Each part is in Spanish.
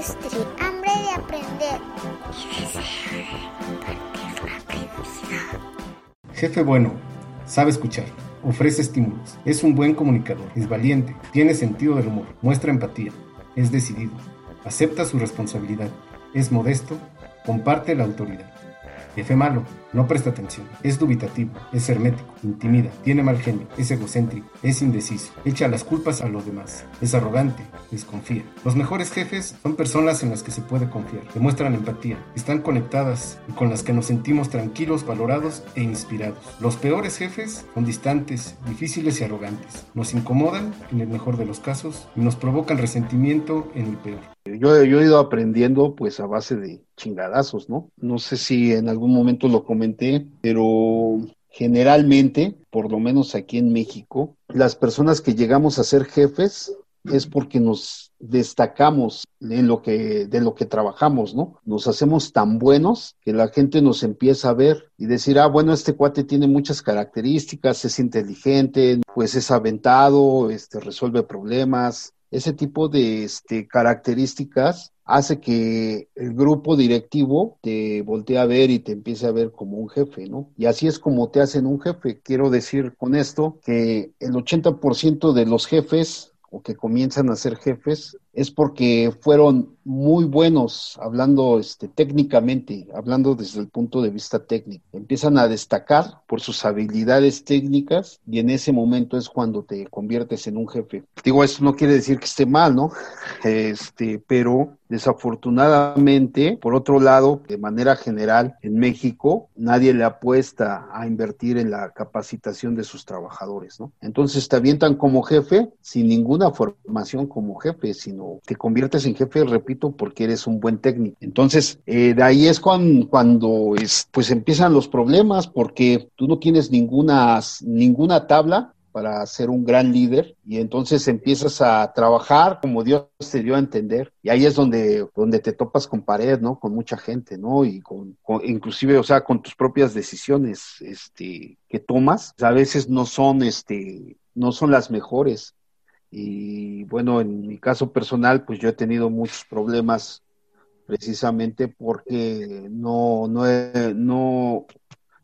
Hambre de aprender y compartir la. Jefe bueno, sabe escuchar, ofrece estímulos, es un buen comunicador, es valiente, tiene sentido del humor, muestra empatía, es decidido, acepta su responsabilidad, es modesto, comparte la autoridad. Jefe malo, no presta atención, es dubitativo, es hermético, intimida, tiene mal genio, es egocéntrico, es indeciso, echa las culpas a los demás, es arrogante, desconfía. Los mejores jefes son personas en las que se puede confiar, demuestran empatía, están conectadas y con las que nos sentimos tranquilos, valorados e inspirados. Los peores jefes son distantes, difíciles y arrogantes. Nos incomodan en el mejor de los casos y nos provocan resentimiento en el peor. Yo, he ido aprendiendo pues a base de chingadazos, ¿no? No sé si en algún momento lo comenté, pero generalmente, por lo menos aquí en México, las personas que llegamos a ser jefes es porque nos destacamos en lo que de lo que trabajamos, ¿no? Nos hacemos tan buenos que la gente nos empieza a ver y decir, "Ah, bueno, este cuate tiene muchas características, es inteligente, pues es aventado, este resuelve problemas." Ese tipo de este, características hace que el grupo directivo te voltee a ver y te empiece a ver como un jefe, ¿no? Y así es como te hacen un jefe. Quiero decir con esto que el 80% de los jefes o que comienzan a ser jefes es porque fueron muy buenos hablando este, técnicamente, hablando desde el punto de vista técnico. Empiezan a destacar por sus habilidades técnicas y en ese momento es cuando te conviertes en un jefe. Digo, eso no quiere decir que esté mal, ¿no? Este, pero desafortunadamente, por otro lado, de manera general, en México, nadie le apuesta a invertir en la capacitación de sus trabajadores, ¿no? Entonces te avientan como jefe sin ninguna formación como jefe, sino te conviertes en jefe, repito, porque eres un buen técnico. Entonces, eh, de ahí es cuando, cuando es, pues empiezan los problemas, porque tú no tienes ninguna, ninguna tabla para ser un gran líder y entonces empiezas a trabajar como Dios te dio a entender y ahí es donde, donde te topas con pared, ¿no? Con mucha gente, ¿no? Y con, inclusive, o sea, con tus propias decisiones, este, que tomas, a veces no son, este, no son las mejores y bueno, en mi caso personal, pues yo he tenido muchos problemas precisamente porque no, no, no,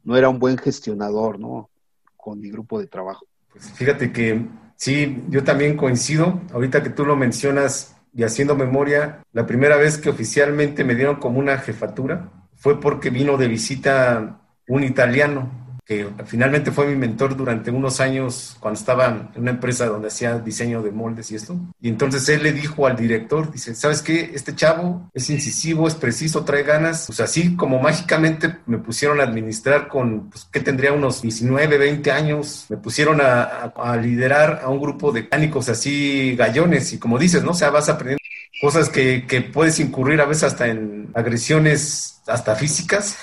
no era un buen gestionador, ¿no? Con mi grupo de trabajo. Pues fíjate que sí, yo también coincido. Ahorita que tú lo mencionas y haciendo memoria, la primera vez que oficialmente me dieron como una jefatura fue porque vino de visita un italiano que finalmente fue mi mentor durante unos años cuando estaba en una empresa donde hacía diseño de moldes y esto. Y entonces él le dijo al director, dice, ¿sabes qué? Este chavo es incisivo, es preciso, trae ganas. Pues así como mágicamente me pusieron a administrar con, pues, que tendría unos 19, 20 años, me pusieron a, a, liderar a un grupo de mecánicos así gallones y como dices, ¿no? O sea, vas aprendiendo cosas que, que puedes incurrir a veces hasta en agresiones hasta físicas,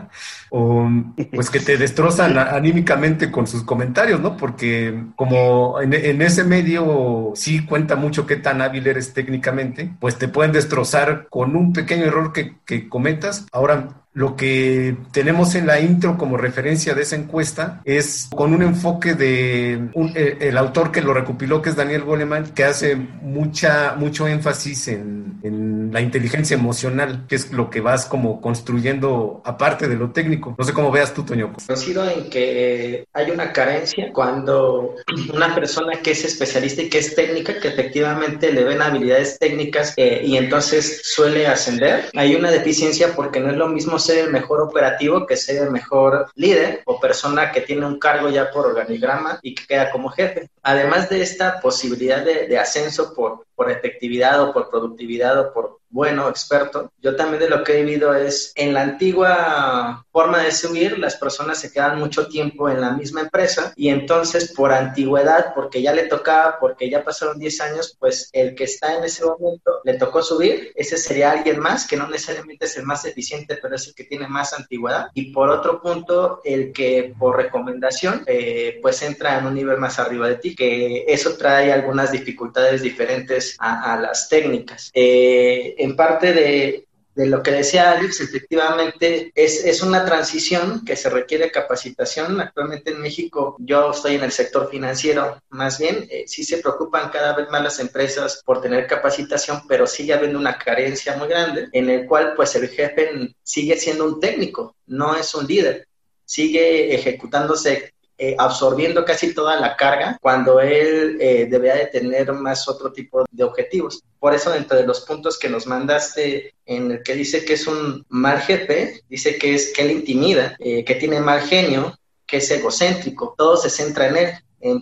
o pues que te destrozan anímicamente con sus comentarios, ¿no? Porque como en, en, ese medio sí cuenta mucho qué tan hábil eres técnicamente, pues te pueden destrozar con un pequeño error que, que cometas. Ahora, lo que tenemos en la intro como referencia de esa encuesta es con un enfoque de eh, el autor que lo recopiló, que es Daniel Goleman, que hace mucha, mucho énfasis en, en, la inteligencia emocional, que es lo que vas como construyendo aparte de lo técnico. No sé cómo veas tú, Toño. Coincido en que hay una carencia cuando una persona que es especialista y que es técnica, que efectivamente le ven habilidades técnicas eh, y entonces suele ascender, hay una deficiencia porque no es lo mismo ser el mejor operativo que ser el mejor líder o persona que tiene un cargo ya por organigrama y que queda como jefe. Además de esta posibilidad de, ascenso por efectividad o por productividad o por bueno, experto. Yo también de lo que he vivido es en la antigua forma de subir, las personas se quedan mucho tiempo en la misma empresa y entonces por antigüedad, porque ya le tocaba, porque ya pasaron 10 años, pues el que está en ese momento le tocó subir, ese sería alguien más que no necesariamente es el más eficiente, pero es el que tiene más antigüedad. Y por otro punto, el que por recomendación, eh, pues entra en un nivel más arriba de ti, que eso trae algunas dificultades diferentes a, las técnicas. Eh, en parte de, lo que decía Alex, efectivamente es, es una transición que se requiere capacitación. Actualmente en México, yo estoy en el sector financiero, más bien, eh, sí se preocupan cada vez más las empresas por tener capacitación, pero sigue habiendo una carencia muy grande en el cual pues el jefe sigue siendo un técnico, no es un líder sigue ejecutándose eh, absorbiendo casi toda la carga cuando él eh, debería de tener más otro tipo de objetivos. Por eso, dentro de los puntos que nos mandaste en el que dice que es un mal jefe, dice que es que él intimida, eh, que tiene mal genio, que es egocéntrico, todo se centra en él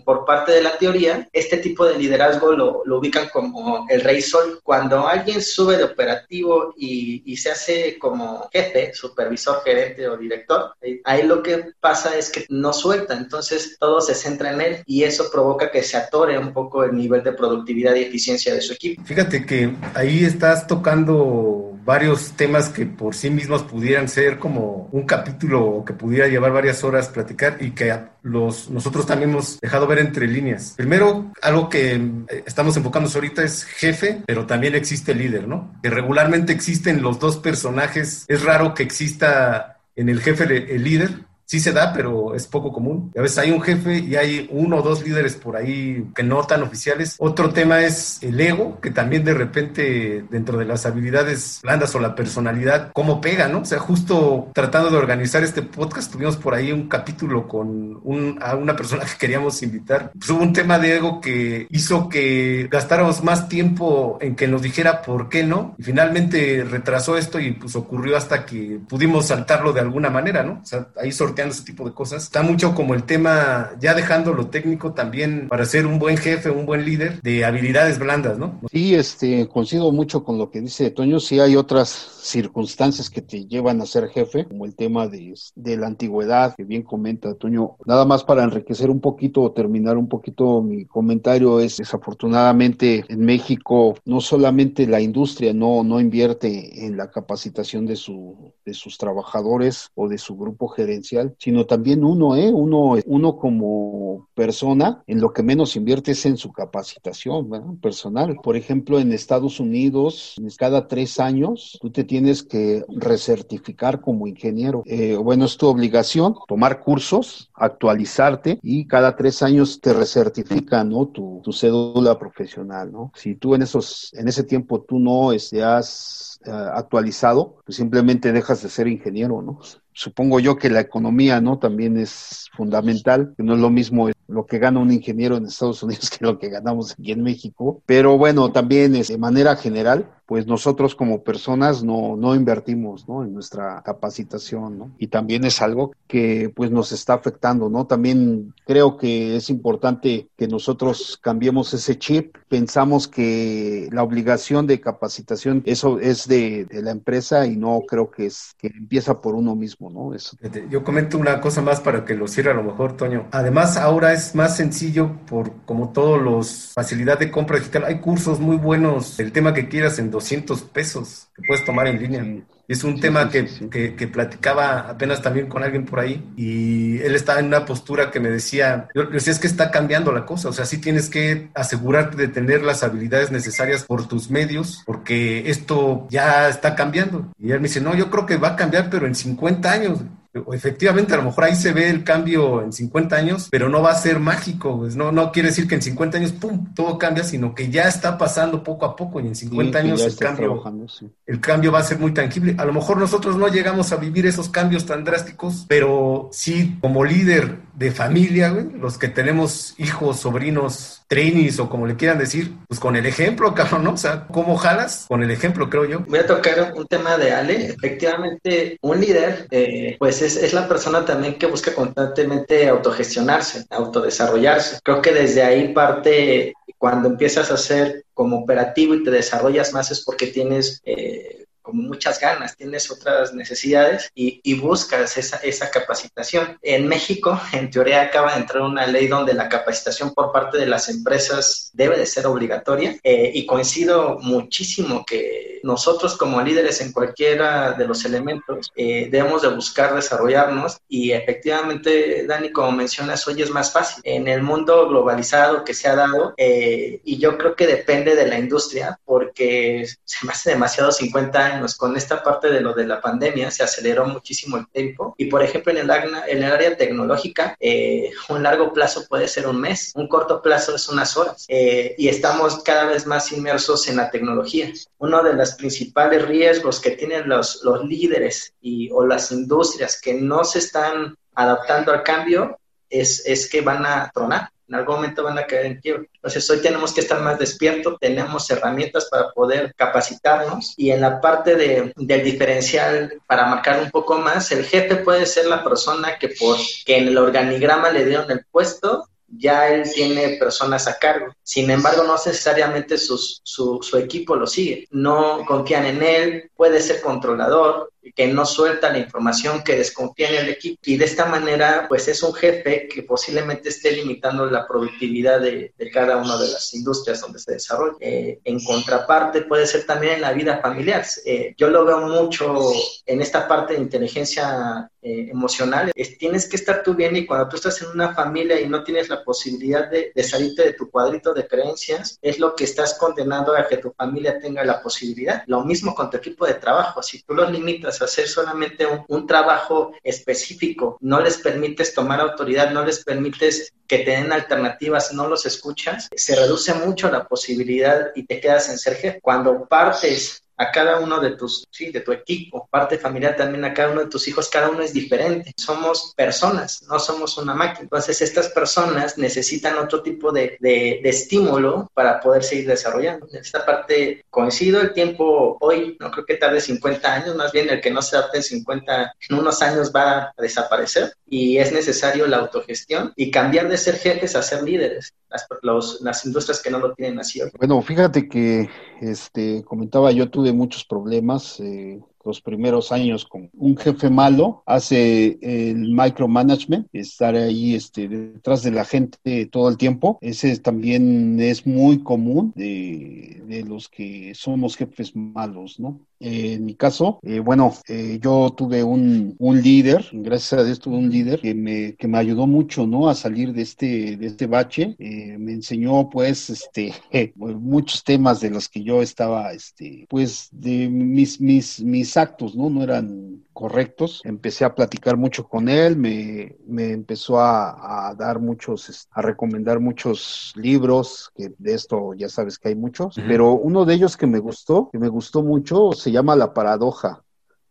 por parte de la teoría, este tipo de liderazgo lo, ubican como el rey sol. Cuando alguien sube de operativo y, se hace como jefe, supervisor, gerente o director, ahí lo que pasa es que no suelta, entonces todo se centra en él y eso provoca que se atore un poco el nivel de productividad y eficiencia de su equipo. Fíjate que ahí estás tocando varios temas que por sí mismos pudieran ser como un capítulo que pudiera llevar varias horas platicar y que los, nosotros también hemos dejado ver entre líneas. Primero, algo que eh, estamos enfocándonos ahorita es jefe, pero también existe líder, ¿no? Que regularmente existen los dos personajes. Es raro que exista en el jefe el líder, sí se da, pero es poco común. A veces hay un jefe y hay uno o dos líderes por ahí que no tan oficiales. Otro tema es el ego, que también de repente dentro de las habilidades blandas o la personalidad, cómo pega, ¿no? O sea, justo tratando de organizar este podcast, tuvimos por ahí un capítulo con un, a una persona que queríamos invitar. Pues hubo un tema de ego que hizo que gastáramos más tiempo en que nos dijera por qué no. Y finalmente retrasó esto y pues ocurrió hasta que pudimos saltarlo de alguna manera, ¿no? O sea, ahí sorteamos ese tipo de cosas. Está mucho como el tema, ya dejando lo técnico también para ser un buen jefe, un buen líder, de habilidades blandas, ¿no? Sí, este, coincido mucho con lo que dice Toño. Sí hay otras circunstancias que te llevan a ser jefe, como el tema de, de la antigüedad, que bien comenta Toño. Nada más para enriquecer un poquito o terminar un poquito mi comentario es, desafortunadamente, en México no solamente la industria no, no invierte en la capacitación de, su, de sus trabajadores o de su grupo gerencial, sino también uno, ¿eh? Uno, uno como persona, en lo que menos invierte es en su capacitación personal. Por ejemplo, en Estados Unidos, cada tres años, tú te tienes que recertificar como ingeniero. Eh, bueno, es tu obligación tomar cursos, actualizarte y cada tres años te recertifican, ¿no? Tu, tu cédula profesional. Si tú en esos, en ese tiempo tú no este, has eh, actualizado, pues simplemente dejas de ser ingeniero. Supongo yo que la economía, ¿no? También es fundamental, que no es lo mismo lo que gana un ingeniero en Estados Unidos que lo que ganamos aquí en México, pero bueno, también es, de manera general, pues nosotros como personas no, no invertimos ¿no? en nuestra capacitación, ¿no? Y también es algo que pues nos está afectando, ¿no? También creo que es importante que nosotros cambiemos ese chip. Pensamos que la obligación de capacitación, eso es de, de la empresa y no creo que es que empieza por uno mismo, ¿no? Eso. Yo comento una cosa más para que lo cierre a lo mejor, Toño. Además, ahora es más sencillo por como todos los facilidad de compra digital. Hay cursos muy buenos, el tema que quieras en 200 pesos que puedes tomar en línea. Es un tema que, que, platicaba apenas también con alguien por ahí y él estaba en una postura que me decía, yo decía, es que está cambiando la cosa, o sea, sí tienes que asegurarte de tener las habilidades necesarias por tus medios, porque esto ya está cambiando. Y él me dice, no, yo creo que va a cambiar, pero en 50 años efectivamente, a lo mejor ahí se ve el cambio en 50 años, pero no va a ser mágico, pues no, no quiere decir que en 50 años, ¡pum!, todo cambia, sino que ya está pasando poco a poco y en 50 años el cambio, el cambio va a ser muy tangible. A lo mejor nosotros no llegamos a vivir esos cambios tan drásticos, pero sí, como líder de familia, los que tenemos hijos, sobrinos, trainees o como le quieran decir, pues con el ejemplo, cabrón, ¿no? O sea, ¿cómo jalas? Con el ejemplo, creo yo. Voy a tocar un tema de Ale. Efectivamente, un líder, eh, pues es, es, la persona también que busca constantemente autogestionarse, autodesarrollarse. Creo que desde ahí parte cuando empiezas a ser como operativo y te desarrollas más es porque tienes eh, como muchas ganas, tienes otras necesidades y, y buscas esa, esa, capacitación. En México, en teoría, acaba de entrar una ley donde la capacitación por parte de las empresas debe de ser obligatoria eh, y coincido muchísimo que nosotros como líderes en cualquiera de los elementos eh, debemos de buscar desarrollarnos y efectivamente, Dani, como mencionas, hoy es más fácil. En el mundo globalizado que se ha dado, eh, y yo creo que depende de la industria, porque se me hace demasiado 50 años años. Con esta parte de lo de la pandemia se aceleró muchísimo el tiempo y por ejemplo en el, en el área tecnológica eh, un largo plazo puede ser un mes, un corto plazo es unas horas eh, y estamos cada vez más inmersos en la tecnología. Uno de los principales riesgos que tienen los, los líderes y, o las industrias que no se están adaptando al cambio es, es que van a tronar en algún momento van a caer en quiebra. Entonces hoy tenemos que estar más despiertos, tenemos herramientas para poder capacitarnos y en la parte de, del diferencial, para marcar un poco más, el jefe puede ser la persona que, por, que en el organigrama le dieron el puesto ya él tiene personas a cargo. Sin embargo, no necesariamente su, su, equipo lo sigue. No confían en él, puede ser controlador, que no suelta la información, que desconfía en el equipo. Y de esta manera, pues es un jefe que posiblemente esté limitando la productividad de, cada una de las industrias donde se desarrolla. Eh, en contraparte, puede ser también en la vida familiar. Eh, yo lo veo mucho en esta parte de inteligencia eh, emocional. Es, tienes que estar tú bien y cuando tú estás en una familia y no tienes la posibilidad de, de salirte de tu cuadrito de creencias, es lo que estás condenado a que tu familia tenga la posibilidad. Lo mismo con tu equipo de trabajo. Si tú los limitas hacer solamente un, trabajo específico, no les permites tomar autoridad, no les permites que te den alternativas, no los escuchas, se reduce mucho la posibilidad y te quedas en ser. Cuando partes a cada uno de tus, sí, de tu equipo, parte familiar también a cada uno de tus hijos, cada uno es diferente. Somos personas, no somos una máquina. Entonces estas personas necesitan otro tipo de, de, estímulo para poder seguir desarrollando. En esta parte coincido, el tiempo hoy no creo que tarde 50 años, más bien el que no se adapte en 50, en unos años va a desaparecer y es necesario la autogestión y cambiar de ser jefes a ser líderes. Las, los, las industrias que no lo tienen así. Bueno, fíjate que este comentaba yo tuve muchos problemas eh, los primeros años con un jefe malo, hace el micromanagement, estar ahí este, detrás de la gente todo el tiempo. Ese también es muy común de, de los que somos jefes malos, ¿no? En mi caso, eh, bueno, eh, yo tuve un, un, líder, gracias a Dios tuve un líder que me, que me ayudó mucho, ¿no? A salir de este, de este bache. Eh, me enseñó, pues, este, muchos temas de los que yo estaba, este, pues, de mis, mis, mis actos, ¿no? No eran correctos. Empecé a platicar mucho con él, me, me empezó a, a, dar muchos, a recomendar muchos libros, que de esto ya sabes que hay muchos, pero uno de ellos que me gustó, que me gustó mucho, se llama La Paradoja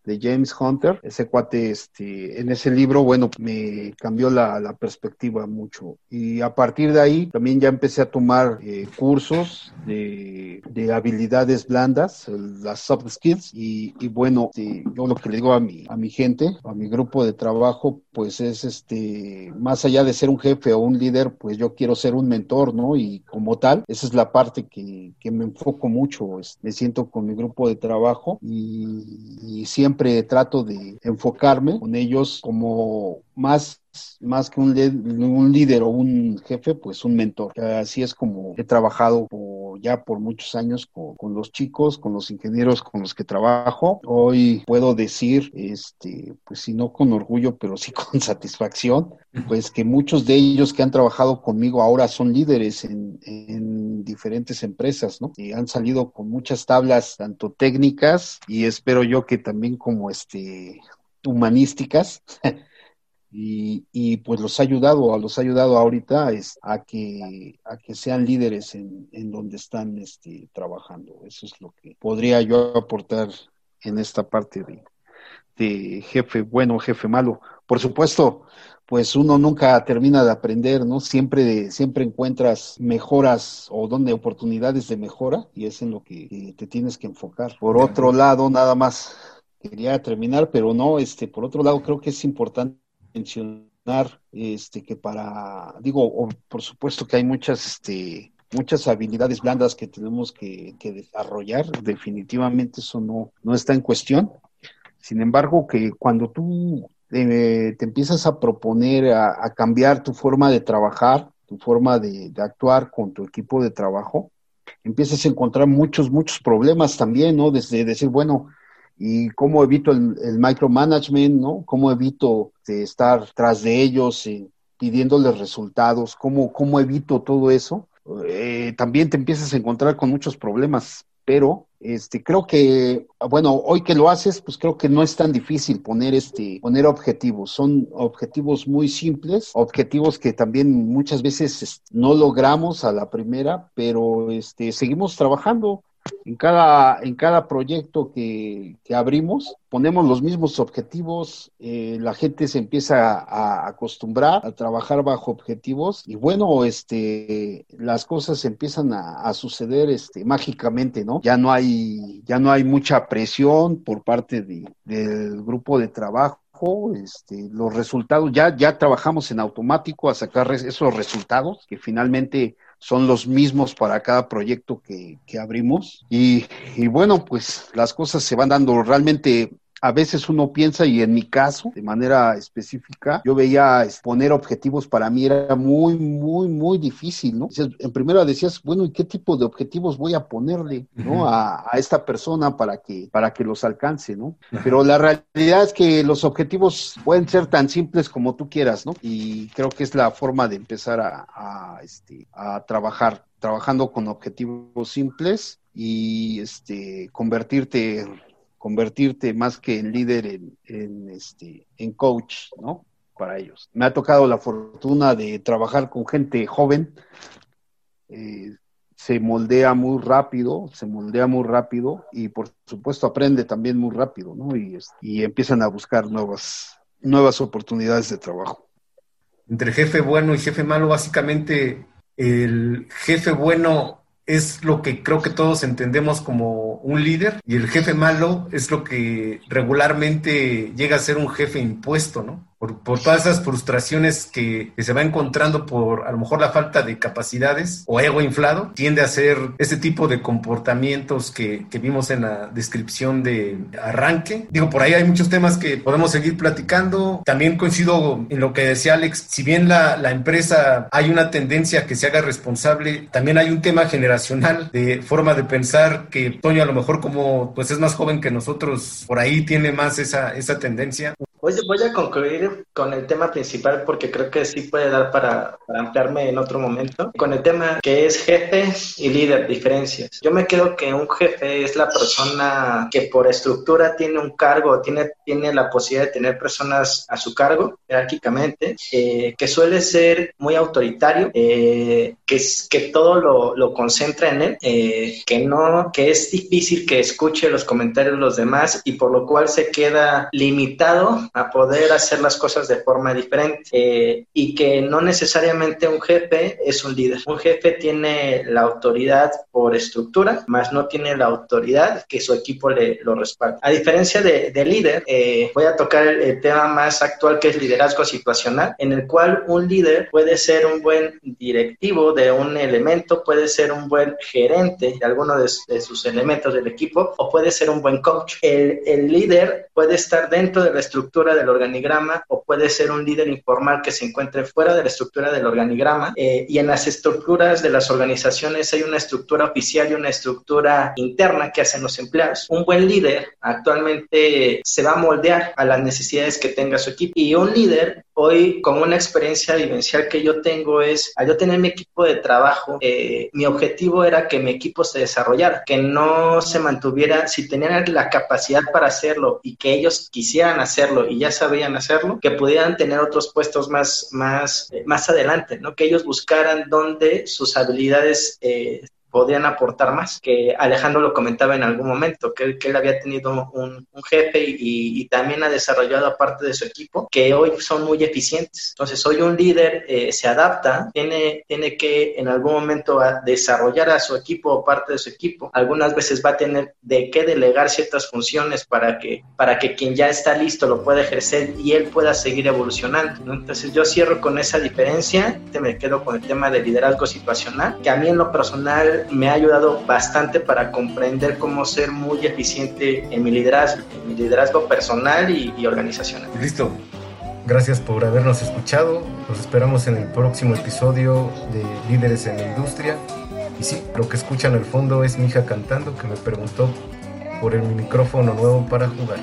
de James Hunter. Ese cuate, este, en ese libro, bueno, me cambió la, la perspectiva mucho. Y a partir de ahí también ya empecé a tomar eh, cursos de, de, habilidades blandas, las soft skills. Y, y bueno, este, yo lo que le digo a mi, a mi gente, a mi grupo de trabajo, pues es este, más allá de ser un jefe o un líder, pues yo quiero ser un mentor, ¿no? Y como tal, esa es la parte que, que me enfoco mucho. me siento con mi grupo de trabajo y, y siempre siempre trato de enfocarme con ellos como más más que un, un, líder o un jefe, pues un mentor. Así es como he trabajado ya por muchos años con, con, los chicos, con los ingenieros con los que trabajo. Hoy puedo decir, este, pues si no con orgullo, pero sí con satisfacción, pues que muchos de ellos que han trabajado conmigo ahora son líderes en, en diferentes empresas, ¿no? Y han salido con muchas tablas, tanto técnicas y espero yo que también como este humanísticas y, y, pues los ha ayudado, los ha ayudado ahorita es, a que a que sean líderes en, en donde están este, trabajando. Eso es lo que podría yo aportar en esta parte de, de jefe bueno, jefe malo. Por supuesto, pues uno nunca termina de aprender, ¿no? Siempre, siempre encuentras mejoras o donde oportunidades de mejora y es en lo que te tienes que enfocar. Por otro lado, nada más quería terminar, pero no, este, por otro lado creo que es importante mencionar este que para digo por supuesto que hay muchas este muchas habilidades blandas que tenemos que, desarrollar definitivamente eso no no está en cuestión sin embargo que cuando tú eh, te empiezas a proponer a, cambiar tu forma de trabajar tu forma de, de actuar con tu equipo de trabajo empiezas a encontrar muchos muchos problemas también no desde decir bueno y cómo evito el, micromanagement, ¿no? Cómo evito estar tras de ellos eh, pidiéndoles resultados, cómo, cómo evito todo eso. Eh, también te empiezas a encontrar con muchos problemas, pero Este, creo que, bueno, hoy que lo haces, pues creo que no es tan difícil poner este, poner objetivos. Son objetivos muy simples, objetivos que también muchas veces este, no logramos a la primera, pero este, seguimos trabajando en cada, en cada proyecto que, abrimos, ponemos los mismos objetivos, eh, la gente se empieza a, acostumbrar a trabajar bajo objetivos y bueno, este, las cosas empiezan a, suceder este, mágicamente, ¿no? Ya no hay, ya no hay mucha presión por parte del grupo de trabajo este, los resultados, ya, ya trabajamos en automático a sacar esos resultados que finalmente son los mismos para cada proyecto que, abrimos. Y, y, bueno, pues las cosas se van dando realmente a veces uno piensa, y en mi caso, de manera específica, yo veía poner objetivos para mí era muy, muy, muy difícil, ¿no? En primero decías, bueno, ¿y qué tipo de objetivos voy a ponerle, ¿no? A, esta persona para que, para que los alcance, ¿no? Pero la realidad es que los objetivos pueden ser tan simples como tú quieras, ¿no? Y creo que es la forma de empezar a, a, este, a trabajar, trabajando con objetivos simples y este, convertirte convertirte más que en líder en, este, en coach, ¿no? Para ellos. Me ha tocado la fortuna de trabajar con gente joven, eh, se moldea muy rápido, se moldea muy rápido y por supuesto aprende también muy rápido, ¿no? Y, y empiezan a buscar nuevas, nuevas oportunidades de trabajo. Entre jefe bueno y jefe malo, básicamente el jefe bueno es lo que creo que todos entendemos como un líder y el jefe malo es lo que regularmente llega a ser un jefe impuesto, ¿no? Por, todas esas frustraciones que, se va encontrando por a lo mejor la falta de capacidades o ego inflado, tiende a ser ese tipo de comportamientos que, vimos en la descripción de arranque. Digo, por ahí hay muchos temas que podemos seguir platicando. También coincido en lo que decía Alex, si bien la, empresa hay una tendencia que se haga responsable, también hay un tema generacional de forma de pensar que Toño a lo mejor como pues es más joven que nosotros, por ahí tiene más esa, esa tendencia. Voy, a concluir con el tema principal porque creo que sí puede dar para, ampliarme en otro momento. Con el tema que es jefe y líder, diferencias. Yo me quedo que un jefe es la persona que por estructura tiene un cargo, tiene, tiene la posibilidad de tener personas a su cargo, jerárquicamente, eh, que suele ser muy autoritario, eh, que, es, que todo lo, lo concentra en él, eh, que no, que es difícil que escuche los comentarios de los demás y por lo cual se queda limitado a poder hacer las cosas de forma diferente eh, y que no necesariamente un jefe es un líder. Un jefe tiene la autoridad por estructura, más no tiene la autoridad que su equipo le lo respalda. A diferencia de, líder, eh, voy a tocar el, tema más actual que es liderazgo situacional, en el cual un líder puede ser un buen directivo de un elemento, puede ser un buen gerente de alguno de, sus elementos del equipo o puede ser un buen coach. El, el líder puede estar dentro de la estructura del organigrama o puede ser un líder informal que se encuentre fuera de la estructura del organigrama. Eh, y en las estructuras de las organizaciones hay una estructura oficial y una estructura interna que hacen los empleados. Un buen líder actualmente se va a moldear a las necesidades que tenga su equipo y un líder hoy con una experiencia vivencial que yo tengo es, al yo tener mi equipo de trabajo, eh, mi objetivo era que mi equipo se desarrollara, que no se mantuviera, si tenían la capacidad para hacerlo y que ellos quisieran hacerlo y ya sabían hacerlo, que pudieran tener otros puestos más, más, eh, más adelante, ¿no? Que ellos buscaran dónde sus habilidades eh, podían aportar más, que Alejandro lo comentaba en algún momento, que que él había tenido un, jefe y, también ha desarrollado aparte de su equipo, que hoy son muy eficientes. Entonces, hoy un líder eh, se adapta, tiene, tiene que en algún momento desarrollar a su equipo o parte de su equipo. Algunas veces va a tener de qué delegar ciertas funciones para que, para que quien ya está listo lo pueda ejercer y él pueda seguir evolucionando. Entonces, yo cierro con esa diferencia, me quedo con el tema de liderazgo situacional, que a mí en lo personal me ha ayudado bastante para comprender cómo ser muy eficiente en mi liderazgo, en mi liderazgo personal y, organizacional. Listo. Gracias por habernos escuchado. Nos esperamos en el próximo episodio de Líderes en la Industria. Y sí, lo que escuchan al fondo es mi hija cantando que me preguntó por el micrófono nuevo para jugar.